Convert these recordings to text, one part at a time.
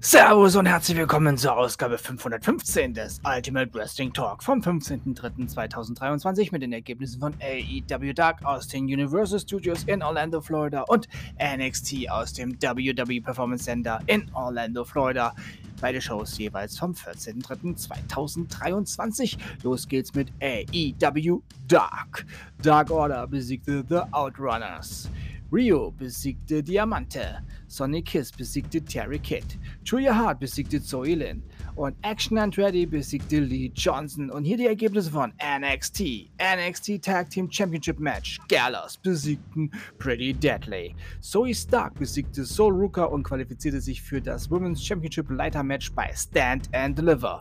Servus und herzlich willkommen zur Ausgabe 515 des Ultimate Wrestling Talk vom 15.03.2023 mit den Ergebnissen von AEW Dark aus den Universal Studios in Orlando, Florida und NXT aus dem WWE Performance Center in Orlando, Florida. Beide Shows jeweils vom 14.03.2023. Los geht's mit AEW Dark. Dark Order besiegte The Outrunners. Rio besiegte Diamante, Sonny Kiss besiegte Terry Kidd, Julia Hart besiegte Zoe Lynn und Action Andretti besiegte Lee Johnson. Und hier die Ergebnisse von NXT. NXT Tag Team Championship Match. Gallows besiegten Pretty Deadly. Zoe Stark besiegte Soul Rooker und qualifizierte sich für das Women's Championship Leiter Match bei Stand and Deliver.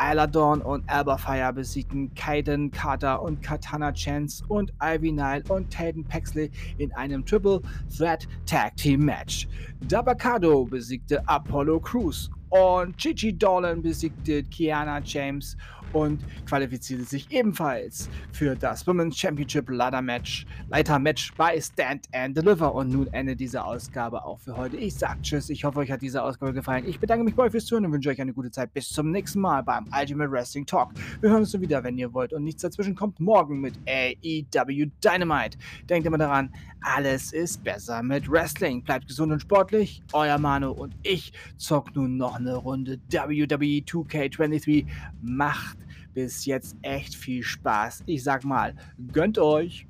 Isla Dawn und Alba Fire besiegten Kaiden Carter und Katana Chance und Ivy Nile und Taden Paxley in einem Triple Threat Tag Team Match. Dabakado besiegte Apollo Crews und Gigi Dolan besiegte Kiana James und qualifizierte sich ebenfalls für das Women's Championship Ladder Match, Leiter Match bei Stand and Deliver. Und nun endet diese Ausgabe auch für heute. Ich sag Tschüss. Ich hoffe, euch hat diese Ausgabe gefallen. Ich bedanke mich bei euch fürs Zuhören und wünsche euch eine gute Zeit. Bis zum nächsten Mal beim Ultimate Wrestling Talk. Wir hören uns so wieder, wenn ihr wollt. Und nichts dazwischen kommt morgen mit AEW Dynamite. Denkt immer daran, alles ist besser mit Wrestling. Bleibt gesund und sportlich. Euer Manu und ich zocken nun noch eine Runde WWE 2K23. Macht bis jetzt echt viel Spaß. Ich sag mal, gönnt euch!